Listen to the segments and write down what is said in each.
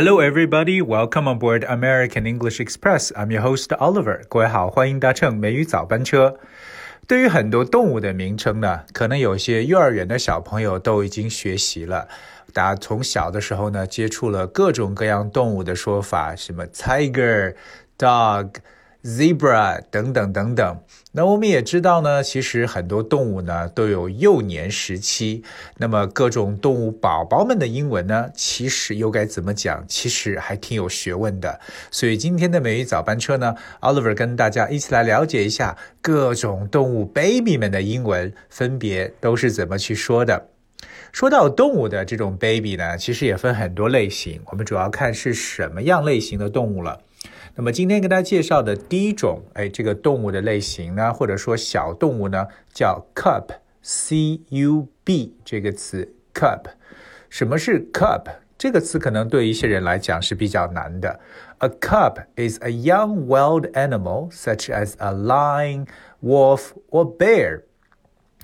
Hello, everybody. Welcome on board American English Express. I'm your host Oliver. 各位好，欢迎搭乘美语早班车。对于很多动物的名称呢，可能有些幼儿园的小朋友都已经学习了。大家从小的时候呢，接触了各种各样动物的说法，什么 tiger、dog。Zebra 等等等等，那我们也知道呢，其实很多动物呢都有幼年时期。那么各种动物宝宝们的英文呢，其实又该怎么讲？其实还挺有学问的。所以今天的美语早班车呢，Oliver 跟大家一起来了解一下各种动物 baby 们的英文分别都是怎么去说的。说到动物的这种 baby 呢，其实也分很多类型，我们主要看是什么样类型的动物了。那么今天跟大家介绍的第一种，哎，这个动物的类型呢，或者说小动物呢，叫 cub，c u b 这个词 cub。什么是 cub？这个词可能对一些人来讲是比较难的。A cub is a young wild animal such as a lion, wolf or bear.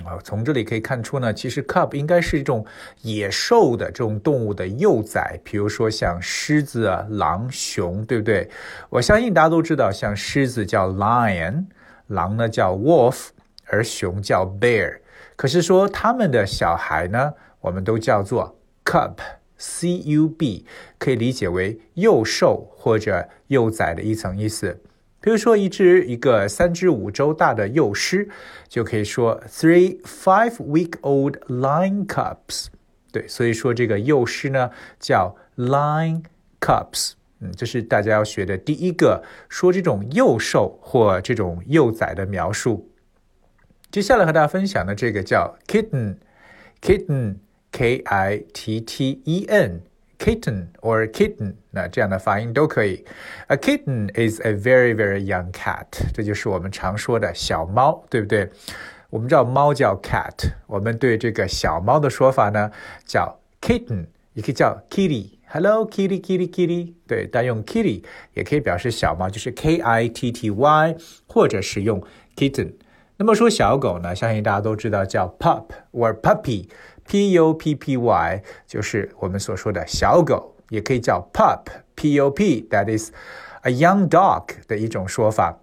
啊，从这里可以看出呢，其实 cub 应该是一种野兽的这种动物的幼崽，比如说像狮子啊、狼、熊，对不对？我相信大家都知道，像狮子叫 lion，狼呢叫 wolf，而熊叫 bear。可是说他们的小孩呢，我们都叫做 cub，c u b，可以理解为幼兽或者幼崽的一层意思。比如说，一只一个三至五周大的幼狮，就可以说 three five-week-old lion cubs。对，所以说这个幼狮呢叫 lion cubs。嗯，这是大家要学的第一个说这种幼兽或这种幼崽的描述。接下来和大家分享的这个叫 kitten，kitten，k i t t e n。kitten or kitten，那这样的发音都可以。A kitten is a very very young cat，这就是我们常说的小猫，对不对？我们知道猫叫 cat，我们对这个小猫的说法呢叫 kitten，也可以叫 kitty，hello kitty kitty kitty，对，但用 kitty 也可以表示小猫，就是 k i t t y，或者是用 kitten。那么说小狗呢，相信大家都知道叫 pup or puppy。 P U P P Y 就是我们所说的小狗，也可以叫 pup，P U P，that is a young dog 的一种说法。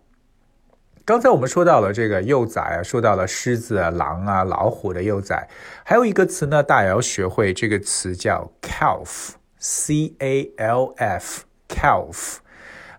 刚才我们说到了这个幼崽啊，说到了狮子啊、狼啊、老虎的幼崽，还有一个词呢，大家要学会，这个词叫 calf，C A L F，calf。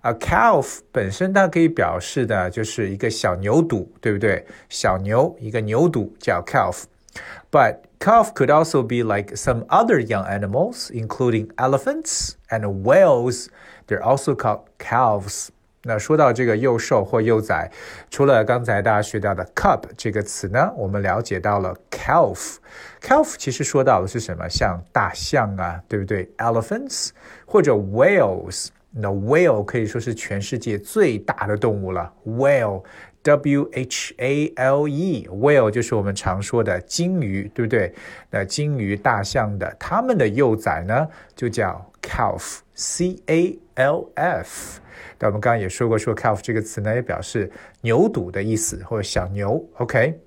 啊，calf 本身它可以表示的就是一个小牛犊，对不对？小牛，一个牛犊叫 calf，but。But calf could also be like some other young animals, including elephants and whales. They're also called calves. 那说到这个幼兽或幼崽，除了刚才大家学到的 cub 这个词呢，我们了解到了 calf。calf 其实说到的是什么？像大象啊，对不对？elephants 或者 whales。那 whale 可以说是全世界最大的动物了。whale W H A L E，whale 就是我们常说的鲸鱼，对不对？那鲸鱼、大象的它们的幼崽呢，就叫 calf，C A L F。那我们刚刚也说过，说 calf 这个词呢，也表示牛犊的意思，或者小牛。OK。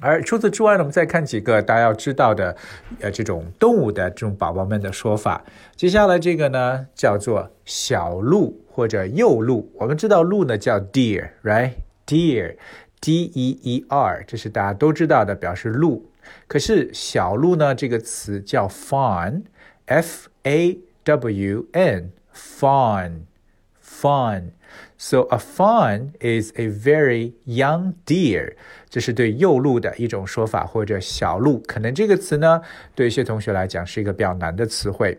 而除此之外呢，我们再看几个大家要知道的，呃，这种动物的这种宝宝们的说法。接下来这个呢，叫做小鹿或者幼鹿。我们知道鹿呢叫 deer，right？E E R，这是大家都知道的，表示鹿。可是小鹿呢？这个词叫 fawn，F A W N，fawn，fawn。So a fawn is a very young deer，这是对幼鹿的一种说法，或者小鹿。可能这个词呢，对一些同学来讲是一个比较难的词汇。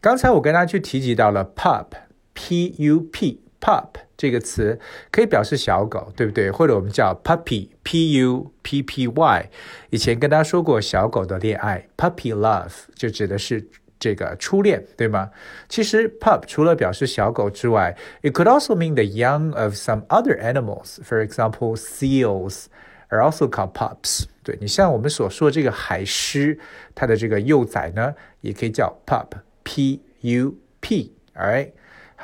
刚才我跟大家去提及到了 pup，P U P。pup 这个词可以表示小狗，对不对？或者我们叫 puppy，p u p p y。以前跟大家说过小狗的恋爱，puppy love 就指的是这个初恋，对吗？其实 pup 除了表示小狗之外，it could also mean the young of some other animals. For example, seals are also called pups. 对你像我们所说这个海狮，它的这个幼崽呢，也可以叫 pup，p u p，alright。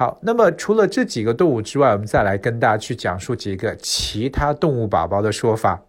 好，那么除了这几个动物之外，我们再来跟大家去讲述几个其他动物宝宝的说法。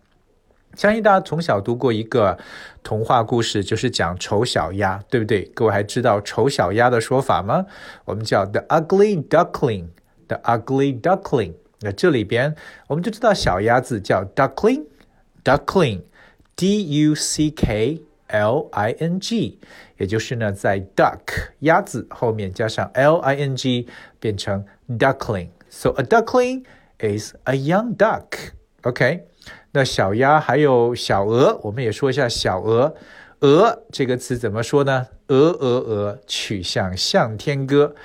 相信大家从小读过一个童话故事，就是讲丑小鸭，对不对？各位还知道丑小鸭的说法吗？我们叫 the ugly duckling，the ugly duckling。那这里边我们就知道小鸭子叫 duckling，duckling，d u c k l i n g，也就是呢在 duck 鸭子后面加上 l i n g，变成 duckling。So a duckling is a young duck。OK。那小鸭还有小鹅，我们也说一下小鹅。鹅这个词怎么说呢？鹅鹅鹅，曲项向天歌。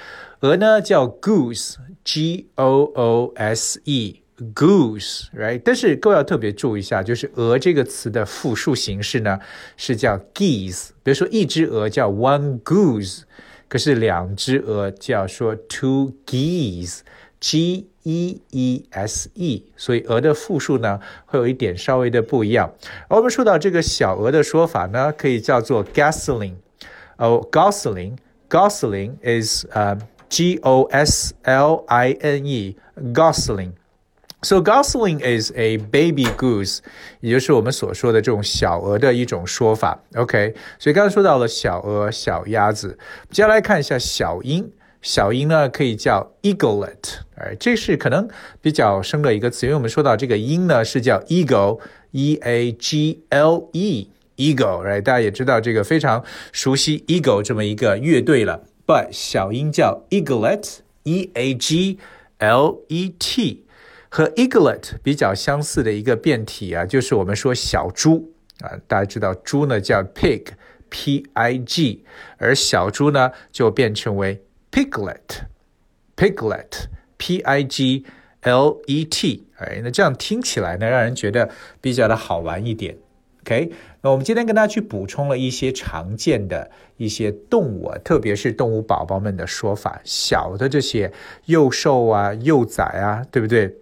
鹅呢叫 goose，G O O S E e，goose，right？但是各位要特别注意一下，就是鹅这个词的复数形式呢是叫 geese。比如说一只鹅叫 one goose，可是两只鹅叫说 two geese，g。e e s e，所以鹅的复数呢会有一点稍微的不一样。而我们说到这个小鹅的说法呢，可以叫做 gosling。哦，gosling，gosling is 呃 g o s l i n e，gosling。So gosling is a baby goose，也就是我们所说的这种小鹅的一种说法。OK，所以刚才说到了小鹅、小鸭子，接下来看一下小鹰。小鹰呢可以叫 eaglet，哎，这是可能比较生的一个词，因为我们说到这个鹰呢是叫 Eagle，E A G L E Eagle，哎大家也知道这个非常熟悉 eagle 这么一个乐队了。But 小鹰叫 eaglet，e a g l e t，和 eaglet 比较相似的一个变体啊，就是我们说小猪啊，大家知道猪呢叫 pig，p i g，而小猪呢就变成为 Piglet，Piglet，P I G L E T，哎，那这样听起来呢，让人觉得比较的好玩一点。OK，那我们今天跟大家去补充了一些常见的一些动物啊，特别是动物宝宝们的说法，小的这些幼兽啊、幼崽啊，对不对？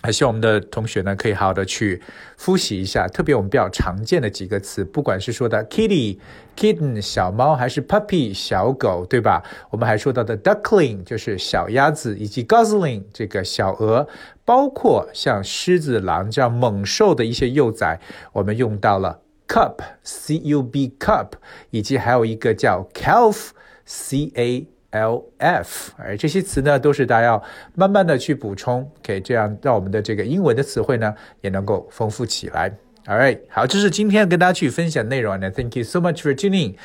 还希望我们的同学呢，可以好好的去复习一下，特别我们比较常见的几个词，不管是说的 kitty、kitten 小猫，还是 puppy 小狗，对吧？我们还说到的 duckling 就是小鸭子，以及 gosling 这个小鹅，包括像狮子、狼这样猛兽的一些幼崽，我们用到了 cub、c u b cub，以及还有一个叫 calf、c a。L F，哎，这些词呢，都是大家要慢慢的去补充，OK，这样让我们的这个英文的词汇呢，也能够丰富起来。All right，好，这是今天跟大家去分享内容呢。Thank you so much for tuning，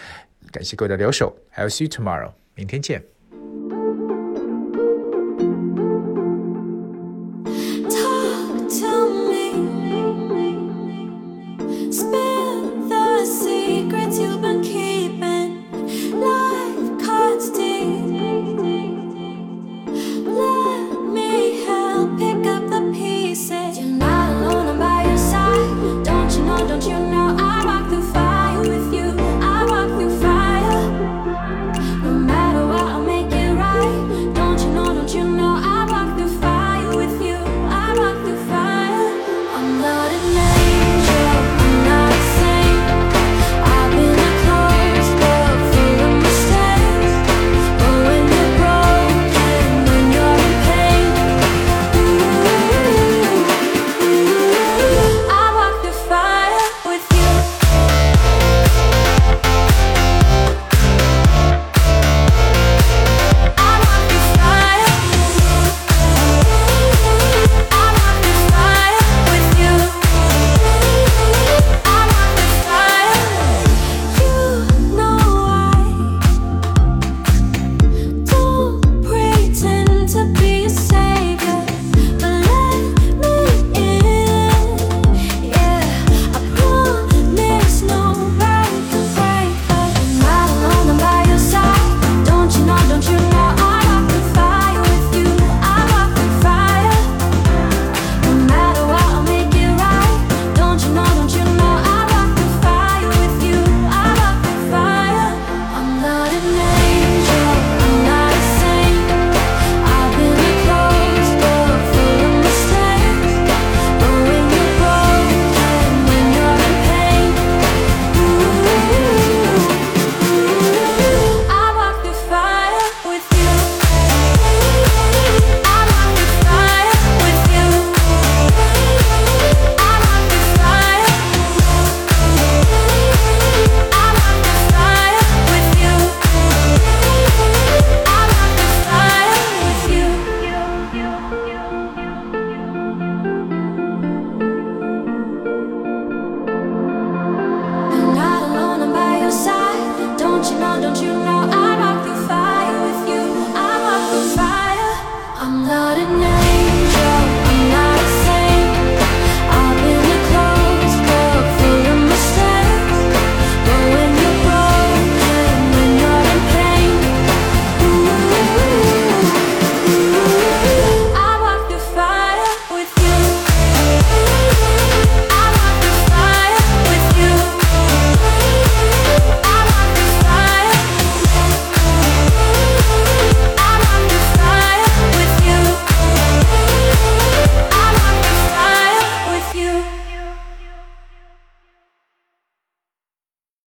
感谢各位的留守。I'll see you tomorrow，明天见。Talk to me, spill the secrets you've been keeping.